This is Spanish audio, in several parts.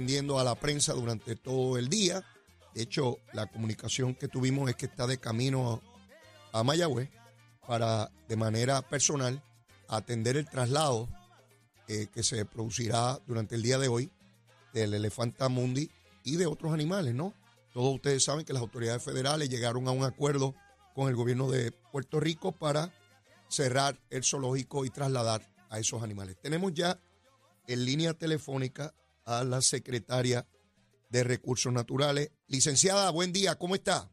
atendiendo a la prensa durante todo el día. De hecho, la comunicación que tuvimos es que está de camino a Mayagüez para, de manera personal, atender el traslado eh, que se producirá durante el día de hoy del elefanta mundi y de otros animales, ¿no? Todos ustedes saben que las autoridades federales llegaron a un acuerdo con el gobierno de Puerto Rico para cerrar el zoológico y trasladar a esos animales. Tenemos ya en línea telefónica a la secretaria de Recursos Naturales. Licenciada, buen día, ¿cómo está?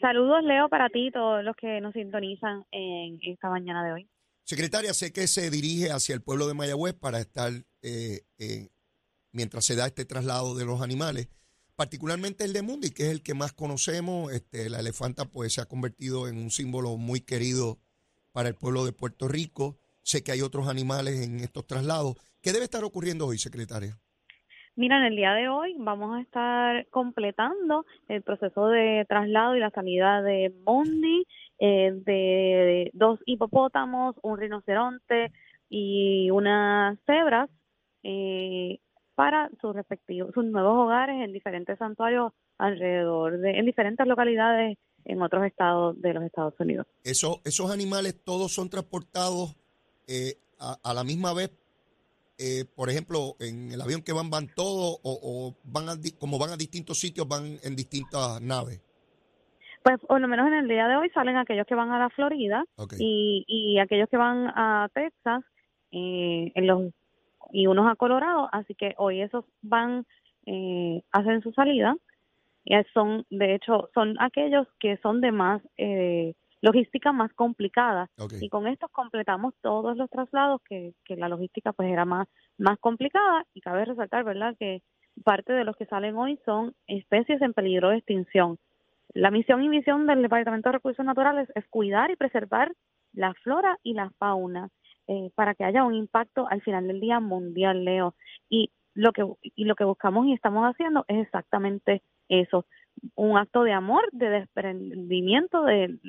Saludos, Leo, para ti y todos los que nos sintonizan en esta mañana de hoy. Secretaria, sé que se dirige hacia el pueblo de Mayagüez para estar eh, mientras se da este traslado de los animales, particularmente el de Mundi, que es el que más conocemos. Este, la elefanta pues se ha convertido en un símbolo muy querido para el pueblo de Puerto Rico. Sé que hay otros animales en estos traslados. ¿Qué debe estar ocurriendo hoy, secretaria? Mira, en el día de hoy vamos a estar completando el proceso de traslado y la salida de Mundi, eh, de dos hipopótamos, un rinoceronte y unas cebras eh, para sus respectivos, sus nuevos hogares en diferentes santuarios alrededor de, en diferentes localidades en otros estados de los Estados Unidos. Eso, esos animales todos son transportados eh, a la misma vez eh, por ejemplo, en el avión que van, van todos o, van a, como van a distintos sitios, van en distintas naves? Pues por lo menos en el día de hoy salen aquellos que van a la Florida y, y aquellos que van a Texas eh, en los y unos a Colorado, así que hoy esos van, eh, hacen su salida. Y son, de hecho, son aquellos que son de más eh, logística más complicada. Y con estos completamos todos los traslados que, que la logística pues era más más complicada. Y cabe resaltar verdad que parte de los que salen hoy son especies en peligro de extinción. La misión y misión del Departamento de Recursos Naturales es cuidar y preservar la flora y la fauna eh, para que haya un impacto al final del día mundial Leo. Y lo que y lo que buscamos y estamos haciendo es exactamente eso un acto de amor, de desprendimiento del,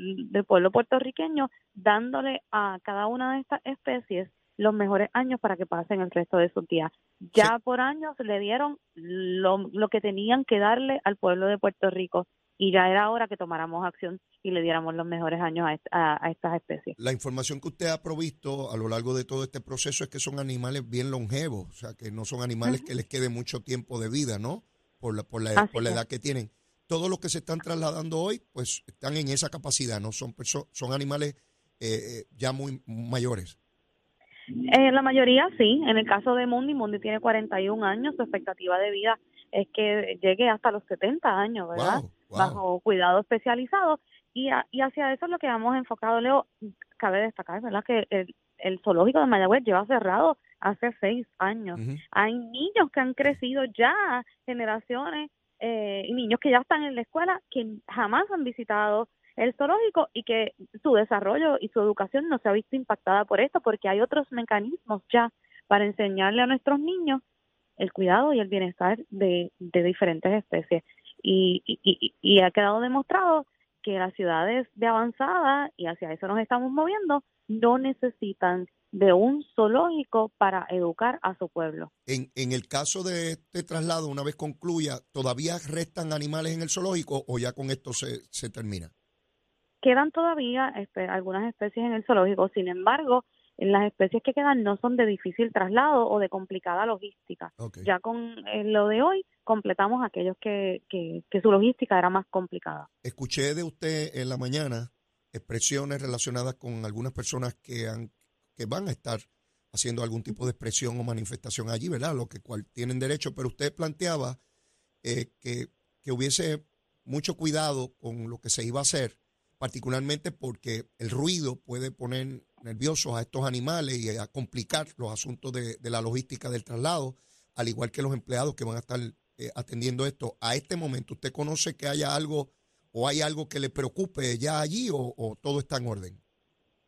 pueblo puertorriqueño, dándole a cada una de estas especies los mejores años para que pasen el resto de sus días. Ya por años le dieron lo, lo que tenían que darle al pueblo de Puerto Rico y ya era hora que tomáramos acción y le diéramos los mejores años a, a, estas especies. La información que usted ha provisto a lo largo de todo este proceso es que son animales bien longevos, o sea, que no son animales que les quede mucho tiempo de vida, ¿no? Por la, por la, por la edad que tienen todos los que se están trasladando hoy, pues están en esa capacidad, ¿no? Son, son animales eh, eh, ya muy mayores. Eh, la mayoría sí. En el caso de Mundi, Mundi tiene 41 años, su expectativa de vida es que llegue hasta los 70 años, ¿verdad? Bajo cuidado especializado. Y, y hacia eso es lo que hemos enfocado, Leo. Cabe destacar, ¿verdad? Que el, el zoológico de Mayagüez lleva cerrado hace seis años. Hay niños que han crecido ya, generaciones eh, niños que ya están en la escuela que jamás han visitado el zoológico y que su desarrollo y su educación no se ha visto impactada por esto porque hay otros mecanismos ya para enseñarle a nuestros niños el cuidado y el bienestar de, diferentes especies. Y, y, y ha quedado demostrado que las ciudades de avanzada, y hacia eso nos estamos moviendo, no necesitan de un zoológico para educar a su pueblo. En, en el caso de este traslado, una vez concluya, ¿todavía restan animales en el zoológico o ya con esto se, se termina? Quedan todavía algunas especies en el zoológico, sin embargo, las especies que quedan no son de difícil traslado o de complicada logística. Ya con eh, lo de hoy completamos aquellos que, que, que su logística era más complicada. Escuché de usted en la mañana expresiones relacionadas con algunas personas que han que van a estar haciendo algún tipo de expresión o manifestación allí, ¿verdad? Lo que cual tienen derecho, pero usted planteaba eh, que, que hubiese mucho cuidado con lo que se iba a hacer, particularmente porque el ruido puede poner nerviosos a estos animales y a complicar los asuntos de, la logística del traslado, al igual que los empleados que van a estar eh, atendiendo esto. A este momento, ¿usted conoce que haya algo o hay algo que le preocupe ya allí o todo está en orden?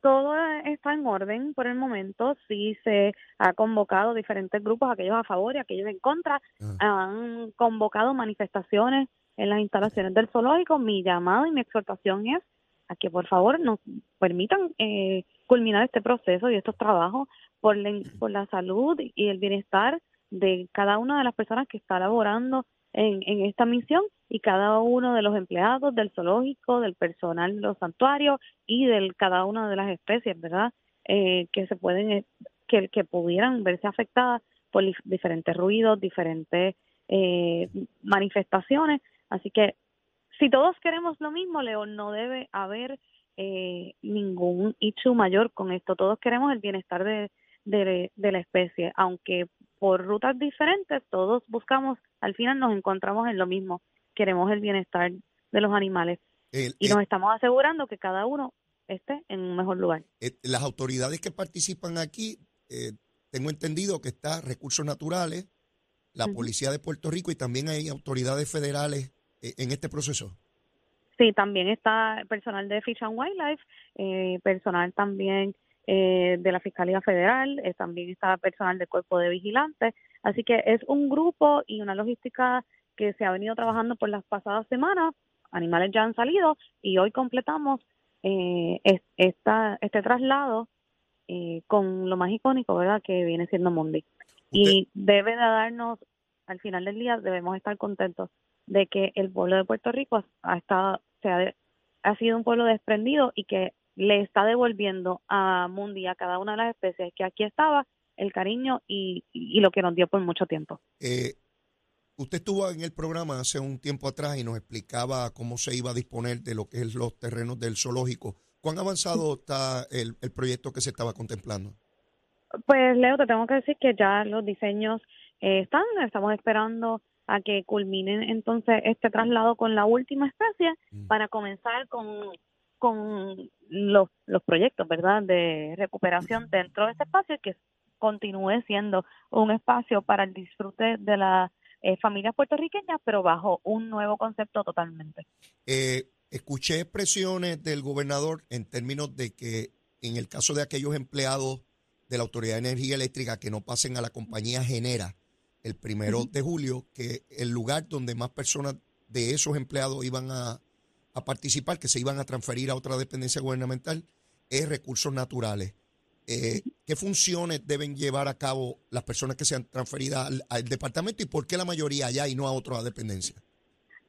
Todo está en orden por el momento. Sí se ha convocado diferentes grupos, aquellos a favor y aquellos en contra. Ah. Han convocado manifestaciones en las instalaciones del zoológico. Mi llamado y mi exhortación es a que por favor nos permitan eh, culminar este proceso y estos trabajos por la, por la salud y el bienestar de cada una de las personas que está laborando en, en esta misión y cada uno de los empleados del zoológico, del personal de los santuarios y de cada una de las especies, ¿verdad? Eh, que se pueden, eh, que, pudieran verse afectadas por diferentes ruidos, diferentes eh, manifestaciones. Así que si todos queremos lo mismo, León, no debe haber eh, ningún issue mayor con esto. Todos queremos el bienestar de, la especie, aunque por rutas diferentes, todos buscamos, al final nos encontramos en lo mismo. Queremos el bienestar de los animales. y nos estamos asegurando que cada uno esté en un mejor lugar. Eh, las autoridades que participan aquí, eh, tengo entendido que está Recursos Naturales, la Policía de Puerto Rico y también hay autoridades federales eh, en este proceso. Sí, también está personal de Fish and Wildlife, eh, personal también eh, de la Fiscalía Federal, también está personal del Cuerpo de Vigilantes. Así que es un grupo y una logística que se ha venido trabajando por las pasadas semanas. Animales ya han salido y hoy completamos esta, este traslado con lo más icónico, ¿verdad?, que viene siendo Mundi. Y debe de darnos, al final del día, debemos estar contentos de que el pueblo de Puerto Rico ha, estado, se ha, ha sido un pueblo desprendido y que le está devolviendo a Mundi, a cada una de las especies que aquí estaba, el cariño y, y lo que nos dio por mucho tiempo. Eh, usted estuvo en el programa hace un tiempo atrás y nos explicaba cómo se iba a disponer de lo que es los terrenos del zoológico. ¿Cuán avanzado está el, el proyecto que se estaba contemplando? Pues Leo, te tengo que decir que ya los diseños eh, están, estamos esperando a que culminen entonces este traslado con la última especie mm. para comenzar con, con los, los proyectos, ¿verdad?, de recuperación dentro de este espacio y que continúe siendo un espacio para el disfrute de las eh, familias puertorriqueñas, pero bajo un nuevo concepto totalmente. Eh, escuché expresiones del gobernador en términos de que en el caso de aquellos empleados de la Autoridad de Energía Eléctrica que no pasen a la compañía Genera el primero de julio, que el lugar donde más personas de esos empleados iban a, participar, que se iban a transferir a otra dependencia gubernamental, es recursos naturales. Eh, ¿Qué funciones deben llevar a cabo las personas que sean transferidas al, departamento y por qué la mayoría allá y no a otra dependencia?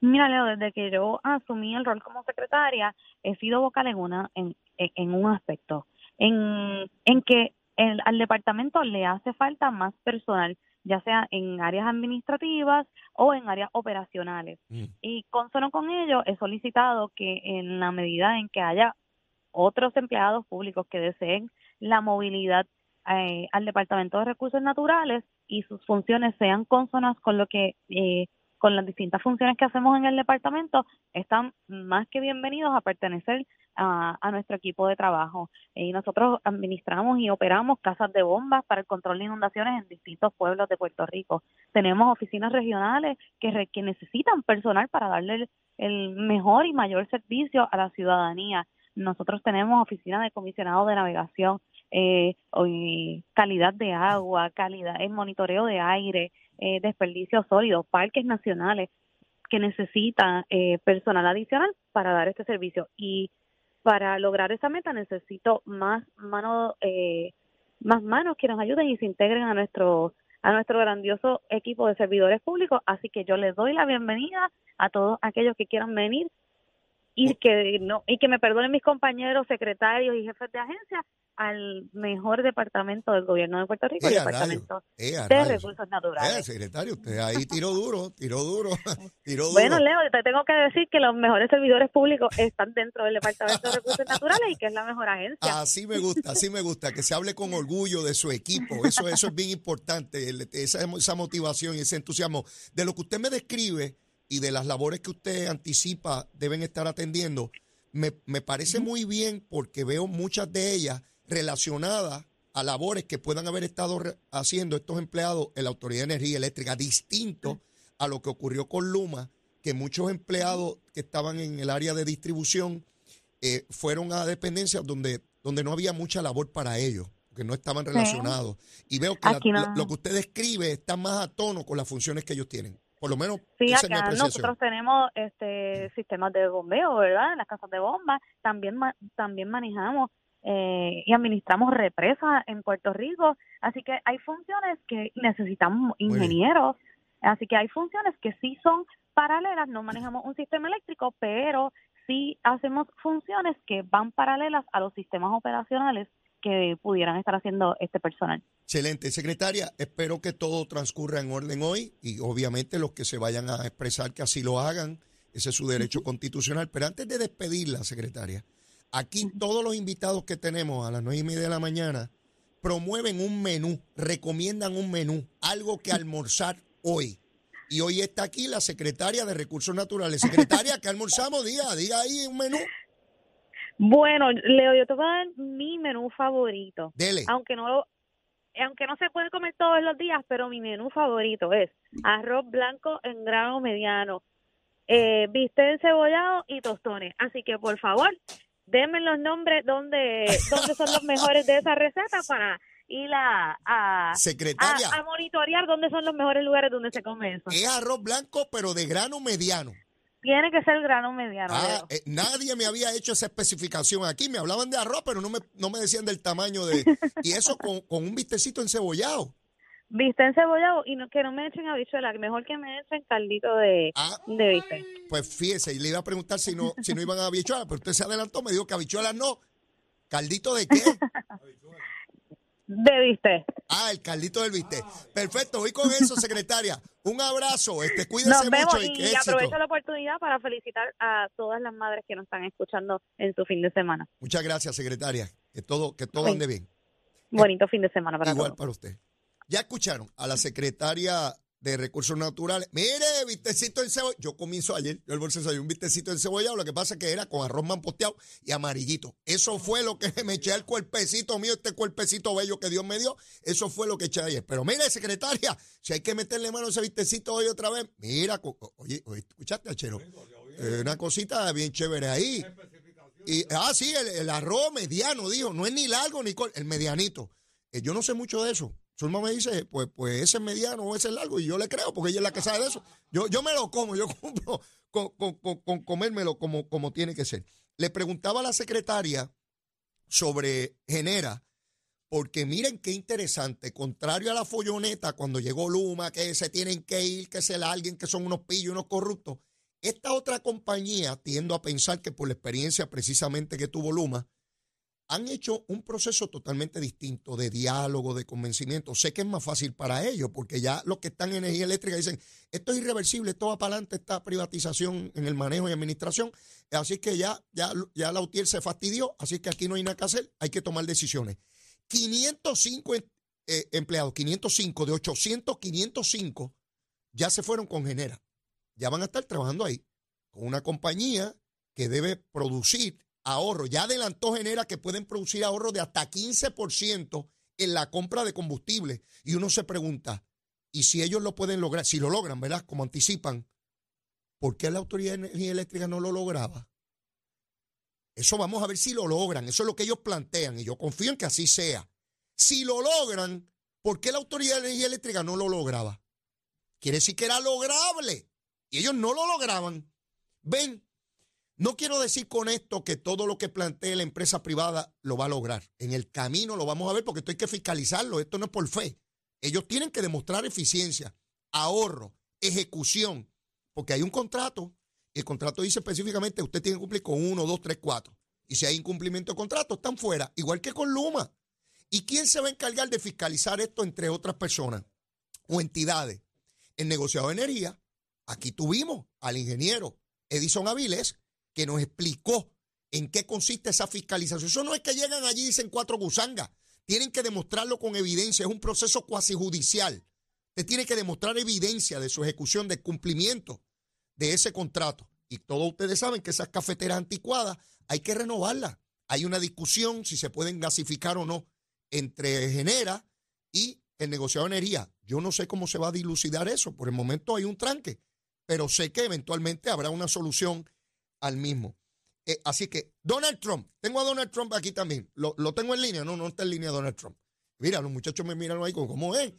Mira, Leo, desde que yo asumí el rol como secretaria, he sido vocal en, una, en, en un aspecto, en, en que al departamento le hace falta más personal, ya sea en áreas administrativas o en áreas operacionales. Mm. Y consono con ello, he solicitado que en la medida en que haya otros empleados públicos que deseen la movilidad eh, al Departamento de Recursos Naturales y sus funciones sean consonas con lo que eh, con las distintas funciones que hacemos en el departamento, están más que bienvenidos a pertenecer a, nuestro equipo de trabajo. Y nosotros administramos y operamos casas de bombas para el control de inundaciones en distintos pueblos de Puerto Rico. Tenemos oficinas regionales que, que necesitan personal para darle el, mejor y mayor servicio a la ciudadanía. Nosotros tenemos oficinas de comisionado de navegación, eh, calidad de agua, calidad, monitoreo de aire, eh, desperdicios sólidos, parques nacionales que necesitan eh, personal adicional para dar este servicio. Y para lograr esa meta necesito más manos, eh, más manos que nos ayuden y se integren a nuestro a nuestro grandioso equipo de servidores públicos. Así que yo les doy la bienvenida a todos aquellos que quieran venir y que no y que me perdonen mis compañeros secretarios y jefes de agencia al mejor departamento del gobierno de Puerto Rico, el departamento de recursos naturales. Eh, secretario, usted ahí tiró duro, tiró duro, tiró duro. Bueno, Leo, te tengo que decir que los mejores servidores públicos están dentro del departamento de recursos naturales y que es la mejor agencia. Así me gusta, así me gusta, que se hable con orgullo de su equipo. Eso, eso es bien importante, esa, esa motivación y ese entusiasmo. De lo que usted me describe y de las labores que usted anticipa deben estar atendiendo, me, me parece muy bien porque veo muchas de ellas relacionadas a labores que puedan haber estado haciendo estos empleados en la Autoridad de Energía Eléctrica, distinto a lo que ocurrió con Luma, que muchos empleados que estaban en el área de distribución eh, fueron a dependencias donde, donde no había mucha labor para ellos, que no estaban relacionados. Y veo que lo que usted describe está más a tono con las funciones que ellos tienen. Por lo menos. Sí, acá nosotros tenemos este sistemas de bombeo, ¿verdad? En las casas de bombas. También, también manejamos eh, y administramos represas en Puerto Rico. Así que hay funciones que necesitamos ingenieros. Así que hay funciones que sí son paralelas, no manejamos un sistema eléctrico, pero sí hacemos funciones que van paralelas a los sistemas operacionales que pudieran estar haciendo este personal. Excelente, secretaria. Espero que todo transcurra en orden hoy y obviamente los que se vayan a expresar que así lo hagan, ese es su derecho constitucional. Pero antes de despedirla, secretaria, aquí todos los invitados que tenemos a las nueve y media de la mañana promueven un menú, recomiendan un menú, algo que almorzar hoy. Y hoy está aquí la secretaria de Recursos Naturales. Secretaria, ¿qué almorzamos? Diga, diga ahí un menú. Bueno, Leo, yo te voy a dar mi menú favorito. Dele. Aunque no aunque no se puede comer todos los días, pero mi menú favorito es arroz blanco en grano mediano, eh, bistec encebollado y tostones. Así que, por favor, denme los nombres donde, donde son los mejores de esa receta para ir a, a, a, monitorear dónde son los mejores lugares donde se come eso. Es arroz blanco, pero de grano mediano. Tiene que ser grano mediano. Ah, eh, nadie me había hecho esa especificación aquí. Me hablaban de arroz, pero no me, no me decían del tamaño de... Y eso con, con un vistecito encebollado. Viste encebollado y no, que no me echen habichuela, mejor que me echen caldito de, ah, de viste. Pues fíjese, y le iba a preguntar si no, si no iban a habichuelas, pero usted se adelantó, me dijo que habichuelas no. ¿Caldito de qué? De viste. Ah, el caldito del viste. Perfecto, voy con eso, secretaria. Un abrazo, este, cuídese mucho y, y aprovecho la oportunidad para felicitar a todas las madres que nos están escuchando en su fin de semana. Muchas gracias, secretaria. Que todo, que todo ande bien. Bonito fin de semana para Igual para usted. Ya escucharon a la secretaria de recursos naturales. Mire, vistecito en cebolla. Yo comienzo ayer, yo el bolso un vistecito en cebolla. Lo que pasa es que era con arroz manposteado y amarillito. Eso fue lo que me eché al cuerpecito mío, este cuerpecito bello que Dios me dio. Eso fue lo que eché ayer. Pero mire, secretaria, si hay que meterle mano a ese vistecito hoy otra vez, mira, oye, ¿escuchaste, Achero? Eh, una cosita bien chévere ahí. Y, ah, sí, el, arroz mediano, dijo. No es ni largo ni corto, el medianito. Eh, yo no sé mucho de eso. Zulma me dice, pues, pues ese es mediano o ese es largo, y yo le creo, porque ella es la que sabe de eso. Yo, yo me lo como, yo cumplo con, comérmelo como, como tiene que ser. Le preguntaba a la secretaria sobre Genera, porque miren qué interesante, contrario a la folloneta cuando llegó Luma, que se tienen que ir, que se alguien, que son unos pillos, unos corruptos. Esta otra compañía, tiendo a pensar que por la experiencia precisamente que tuvo Luma, han hecho un proceso totalmente distinto de diálogo, de convencimiento. Sé que es más fácil para ellos, porque ya los que están en energía eléctrica dicen, esto es irreversible, esto va para adelante, esta privatización en el manejo y administración. Así que ya, ya, ya la UTIER se fastidió, así que aquí no hay nada que hacer, hay que tomar decisiones. 505 eh, empleados, 505 de 800, 505 ya se fueron con Genera. Ya van a estar trabajando ahí, con una compañía que debe producir ahorro. Ya adelantó Genera que pueden producir ahorro de hasta 15% en la compra de combustible. Y uno se pregunta, ¿y si ellos lo pueden lograr? Si lo logran, ¿verdad? Como anticipan, ¿por qué la Autoridad de Energía Eléctrica no lo lograba? Eso vamos a ver si lo logran. Eso es lo que ellos plantean y yo confío en que así sea. Si lo logran, ¿por qué la Autoridad de Energía Eléctrica no lo lograba? Quiere decir que era lograble y ellos no lo lograban. Ven, no quiero decir con esto que todo lo que plantee la empresa privada lo va a lograr. En el camino lo vamos a ver porque esto hay que fiscalizarlo. Esto no es por fe. Ellos tienen que demostrar eficiencia, ahorro, ejecución, porque hay un contrato y el contrato dice específicamente usted tiene que cumplir con uno, dos, tres, cuatro. Y si hay incumplimiento de contrato, están fuera, igual que con Luma. ¿Y quién se va a encargar de fiscalizar esto entre otras personas o entidades? El negociado de energía. Aquí tuvimos al ingeniero Edison Avilés, que nos explicó en qué consiste esa fiscalización. Eso no es que llegan allí y dicen cuatro gusangas. Tienen que demostrarlo con evidencia. Es un proceso cuasi judicial. Usted tiene que demostrar evidencia de su ejecución, de cumplimiento de ese contrato. Y todos ustedes saben que esas cafeteras anticuadas hay que renovarlas. Hay una discusión si se pueden gasificar o no entre Genera y el negociado de energía. Yo no sé cómo se va a dilucidar eso. Por el momento hay un tranque, pero sé que eventualmente habrá una solución al mismo. Eh, así que Donald Trump, tengo a Donald Trump aquí también. ¿Lo, tengo en línea? No, no está en línea Donald Trump. Mira, los muchachos me miran ahí como, ¿cómo es?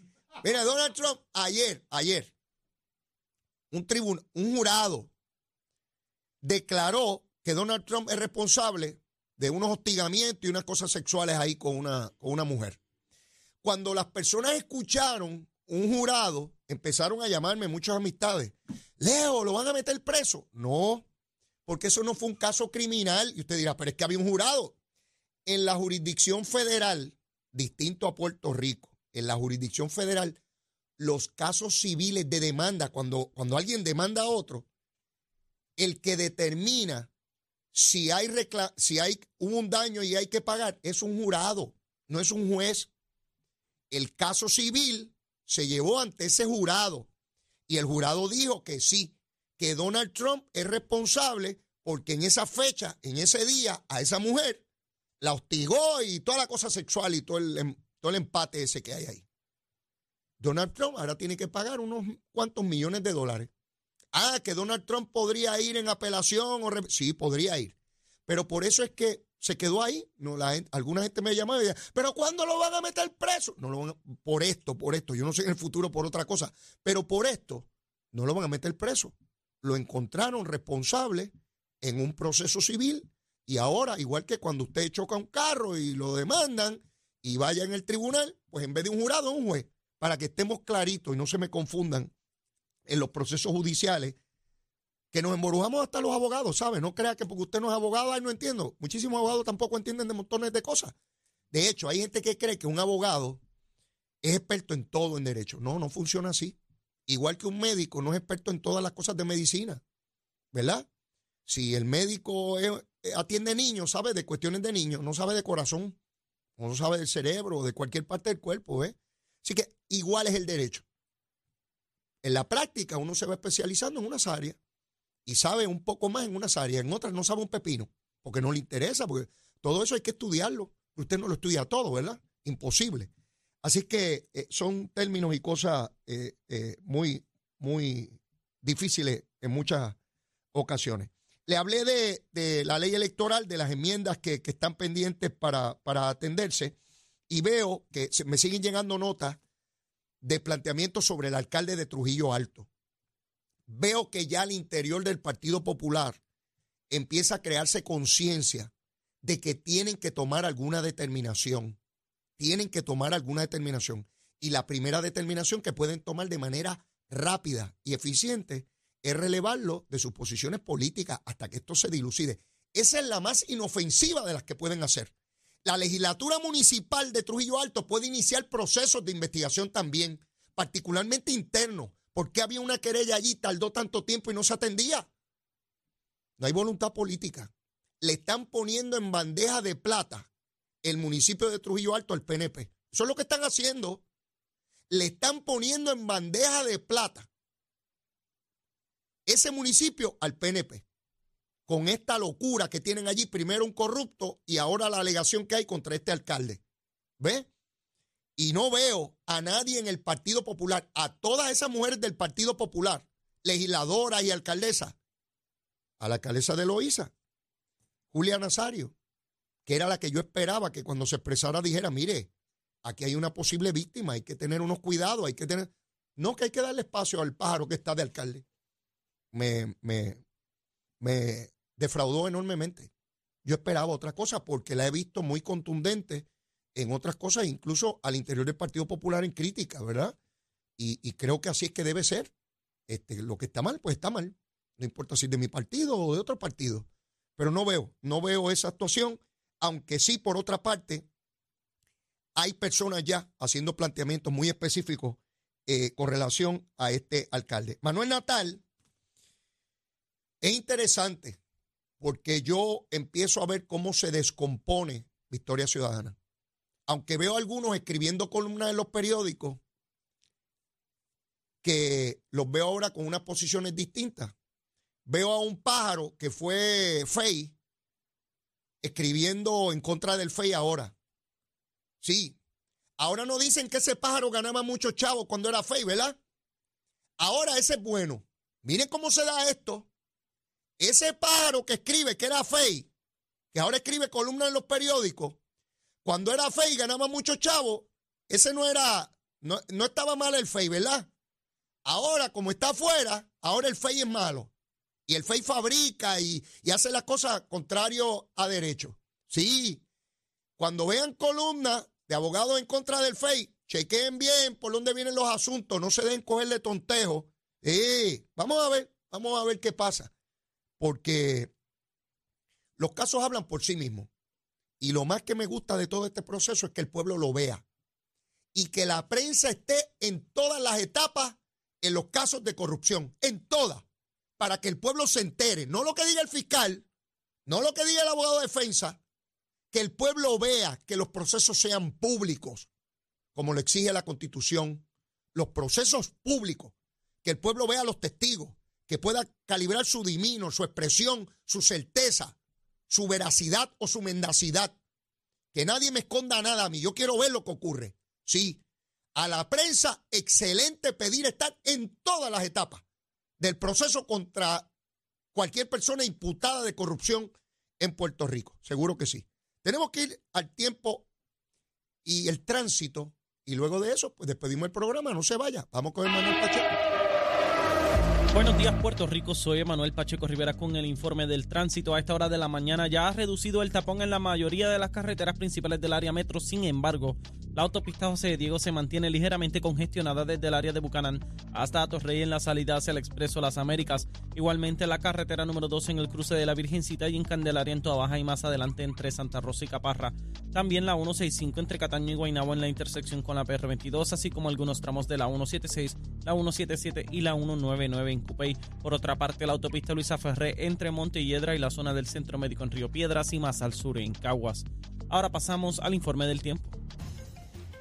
Mira, Donald Trump, ayer, ayer, un un jurado declaró que Donald Trump es responsable de unos hostigamientos y unas cosas sexuales ahí con una, con una mujer. Cuando las personas escucharon un jurado, empezaron a llamarme muchas amistades. Leo, ¿lo van a meter preso? No, porque eso no fue un caso criminal. Y usted dirá, pero es que había un jurado. En la jurisdicción federal, distinto a Puerto Rico, en la jurisdicción federal, los casos civiles de demanda, cuando, cuando alguien demanda a otro, el que determina si hay, si hay un daño y hay que pagar, es un jurado, no es un juez. El caso civil se llevó ante ese jurado y el jurado dijo que sí, que Donald Trump es responsable porque en esa fecha, en ese día, a esa mujer la hostigó y toda la cosa sexual y todo el, em, todo el empate ese que hay ahí. Donald Trump ahora tiene que pagar unos cuantos millones de dólares. Ah, que Donald Trump podría ir en apelación o sí, podría ir. Pero por eso es que se quedó ahí. No, la alguna gente me llamaba y decía, pero ¿cuándo lo van a meter preso? No lo van por esto, por esto. Yo no sé en el futuro por otra cosa, pero por esto no lo van a meter preso. Lo encontraron responsable en un proceso civil y ahora, igual que cuando usted choca un carro y lo demandan y vaya en el tribunal, pues en vez de un jurado, un juez, para que estemos claritos y no se me confundan en los procesos judiciales, que nos emborujamos hasta los abogados, ¿sabe? No crea que porque usted no es abogado, ahí no entiendo. Muchísimos abogados tampoco entienden de montones de cosas. De hecho, hay gente que cree que un abogado es experto en todo en derecho. No, no funciona así. Igual que un médico no es experto en todas las cosas de medicina, ¿verdad? Si el médico eh, atiende niños, sabe de cuestiones de niños, no sabe de corazón, no sabe del cerebro, de cualquier parte del cuerpo, ¿eh? Así que igual es el derecho. En la práctica uno se va especializando en unas áreas y sabe un poco más en unas áreas, en otras no sabe un pepino, porque no le interesa, porque todo eso hay que estudiarlo. Usted no lo estudia todo, ¿verdad? Imposible. Así que eh, son términos y cosas eh, eh, muy, muy difíciles en muchas ocasiones. Le hablé de, la ley electoral, de las enmiendas que, están pendientes para, atenderse y veo que me siguen llegando notas de planteamientos sobre el alcalde de Trujillo Alto. Veo que ya al interior del Partido Popular empieza a crearse conciencia de que tienen que tomar alguna determinación. Tienen que tomar alguna determinación. Y la primera determinación que pueden tomar de manera rápida y eficiente es relevarlo de sus posiciones políticas hasta que esto se dilucide. Esa es la más inofensiva de las que pueden hacer. La legislatura municipal de Trujillo Alto puede iniciar procesos de investigación también, particularmente internos. ¿Por qué había una querella allí, tardó tanto tiempo y no se atendía? No hay voluntad política. Le están poniendo en bandeja de plata el municipio de Trujillo Alto al PNP. Eso es lo que están haciendo. Le están poniendo en bandeja de plata ese municipio al PNP con esta locura que tienen allí, primero un corrupto y ahora la alegación que hay contra este alcalde. ¿Ve? Y no veo a nadie en el Partido Popular, a todas esas mujeres del Partido Popular, legisladoras y alcaldesas, a la alcaldesa de Loíza, Julia Nazario, que era la que yo esperaba que cuando se expresara dijera, mire, aquí hay una posible víctima, hay que tener unos cuidados, hay que tener... No que hay que darle espacio al pájaro que está de alcalde. Me, me, me defraudó enormemente. Yo esperaba otra cosa porque la he visto muy contundente en otras cosas, incluso al interior del Partido Popular en crítica, ¿verdad? Y, creo que así es que debe ser. Este, lo que está mal, pues está mal. No importa si es de mi partido o de otro partido. Pero no veo, no veo esa actuación, aunque sí, por otra parte, hay personas ya haciendo planteamientos muy específicos eh, con relación a este alcalde. Manuel Natal es interesante porque yo empiezo a ver cómo se descompone Victoria Ciudadana. Aunque veo algunos escribiendo columnas en los periódicos que los veo ahora con unas posiciones distintas. Veo a un pájaro que fue FEI escribiendo en contra del FEI ahora. Sí. Ahora no dicen que ese pájaro ganaba muchos chavos cuando era FEI, ¿verdad? Ahora ese es bueno. Miren cómo se da esto. Ese pájaro que escribe que era fey, que ahora escribe columnas en los periódicos, cuando era fey ganaba mucho chavo, ese no era, no, estaba mal el fey, ¿verdad? Ahora, como está afuera, ahora el fey es malo. Y el fey fabrica y, hace las cosas contrario a derecho. Sí, cuando vean columnas de abogados en contra del FEI, chequeen bien por dónde vienen los asuntos, no se den cogerle tontejo. Eh, vamos a ver, vamos a ver qué pasa. Porque los casos hablan por sí mismos. Y lo más que me gusta de todo este proceso es que el pueblo lo vea. Y que la prensa esté en todas las etapas en los casos de corrupción, en todas, para que el pueblo se entere, no lo que diga el fiscal, no lo que diga el abogado de defensa, que el pueblo vea que los procesos sean públicos, como lo exige la Constitución, los procesos públicos, que el pueblo vea a los testigos, que pueda calibrar su dimino, su expresión, su certeza, su veracidad o su mendacidad. Que nadie me esconda nada a mí. Yo quiero ver lo que ocurre. Sí, a la prensa, excelente pedir estar en todas las etapas del proceso contra cualquier persona imputada de corrupción en Puerto Rico. Seguro que sí. Tenemos que ir al tiempo y el tránsito y luego de eso, pues despedimos el programa. No se vaya. Vamos con el Manuel Pacheco. Buenos días Puerto Rico, soy Emanuel Pacheco Rivera con el informe del tránsito. A esta hora de la mañana ya ha reducido el tapón en la mayoría de las carreteras principales del área metro, sin embargo, la autopista José Diego se mantiene ligeramente congestionada desde el área de Bucanán hasta Atorrey en la salida hacia el Expreso Las Américas. Igualmente la carretera número 2 en el cruce de la Virgencita y en Candelaria en Toa Baja y más adelante entre Santa Rosa y Caparra. También la 165 entre Cataño y Guaynabo en la intersección con la PR22, así como algunos tramos de la 176, la 177 y la 199 en Por otra parte, la autopista Luisa Ferré entre Montelledra y la zona del Centro Médico en Río Piedras y más al sur en Caguas. Ahora pasamos al informe del tiempo.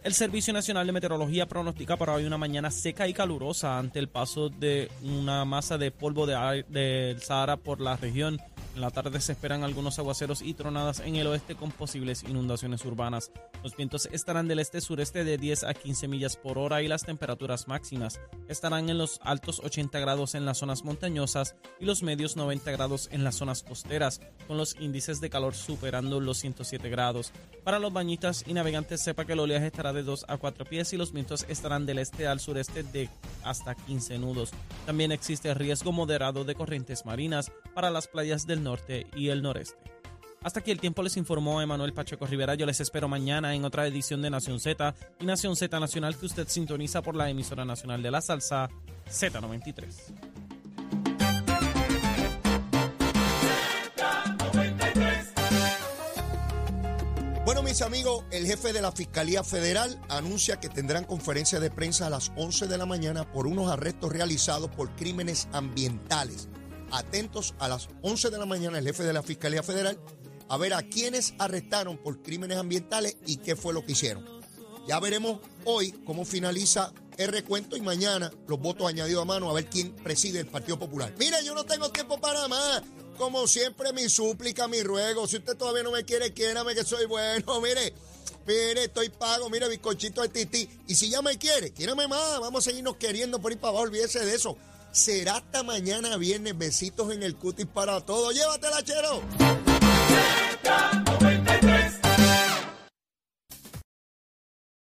El Servicio Nacional de Meteorología pronostica para hoy una mañana seca y calurosa ante el paso de una masa de polvo del Sahara por la región. En la tarde se esperan algunos aguaceros y tronadas en el oeste con posibles inundaciones urbanas. Los vientos estarán del este-sureste de 10 a 15 millas por hora y las temperaturas máximas estarán en los altos 80 grados en las zonas montañosas y los medios 90 grados en las zonas costeras, con los índices de calor superando los 107 grados. Para los bañistas y navegantes sepa que el oleaje estará de 2 a 4 pies y los vientos estarán del este al sureste de hasta 15 nudos. También existe riesgo moderado de corrientes marinas para las playas del norte y el noreste. Hasta aquí el tiempo les informó Emanuel Pacheco Rivera. Yo les espero mañana en otra edición de Nación Z y Nación Z Nacional que usted sintoniza por la emisora nacional de la salsa Z93. Bueno, mis amigos, el jefe de la Fiscalía Federal anuncia que tendrán conferencia de prensa a las 11 de la mañana por unos arrestos realizados por crímenes ambientales atentos a las 11 de la mañana el jefe de la Fiscalía Federal a ver a quiénes arrestaron por crímenes ambientales y qué fue lo que hicieron. Ya veremos hoy cómo finaliza el recuento y mañana los votos añadidos a mano a ver quién preside el Partido Popular. Mire, yo no tengo tiempo para más. Como siempre, mi súplica, mi ruego. Si usted todavía no me quiere, quiérame que soy bueno. Mire, mire, estoy pago. Mire, bizcochito de tití. Y si ya me quiere, quiérame más. Vamos a seguirnos queriendo por ir para abajo. Olvídese de eso. Será hasta mañana viernes. Besitos en el cutis para todos. Llévatela, chero.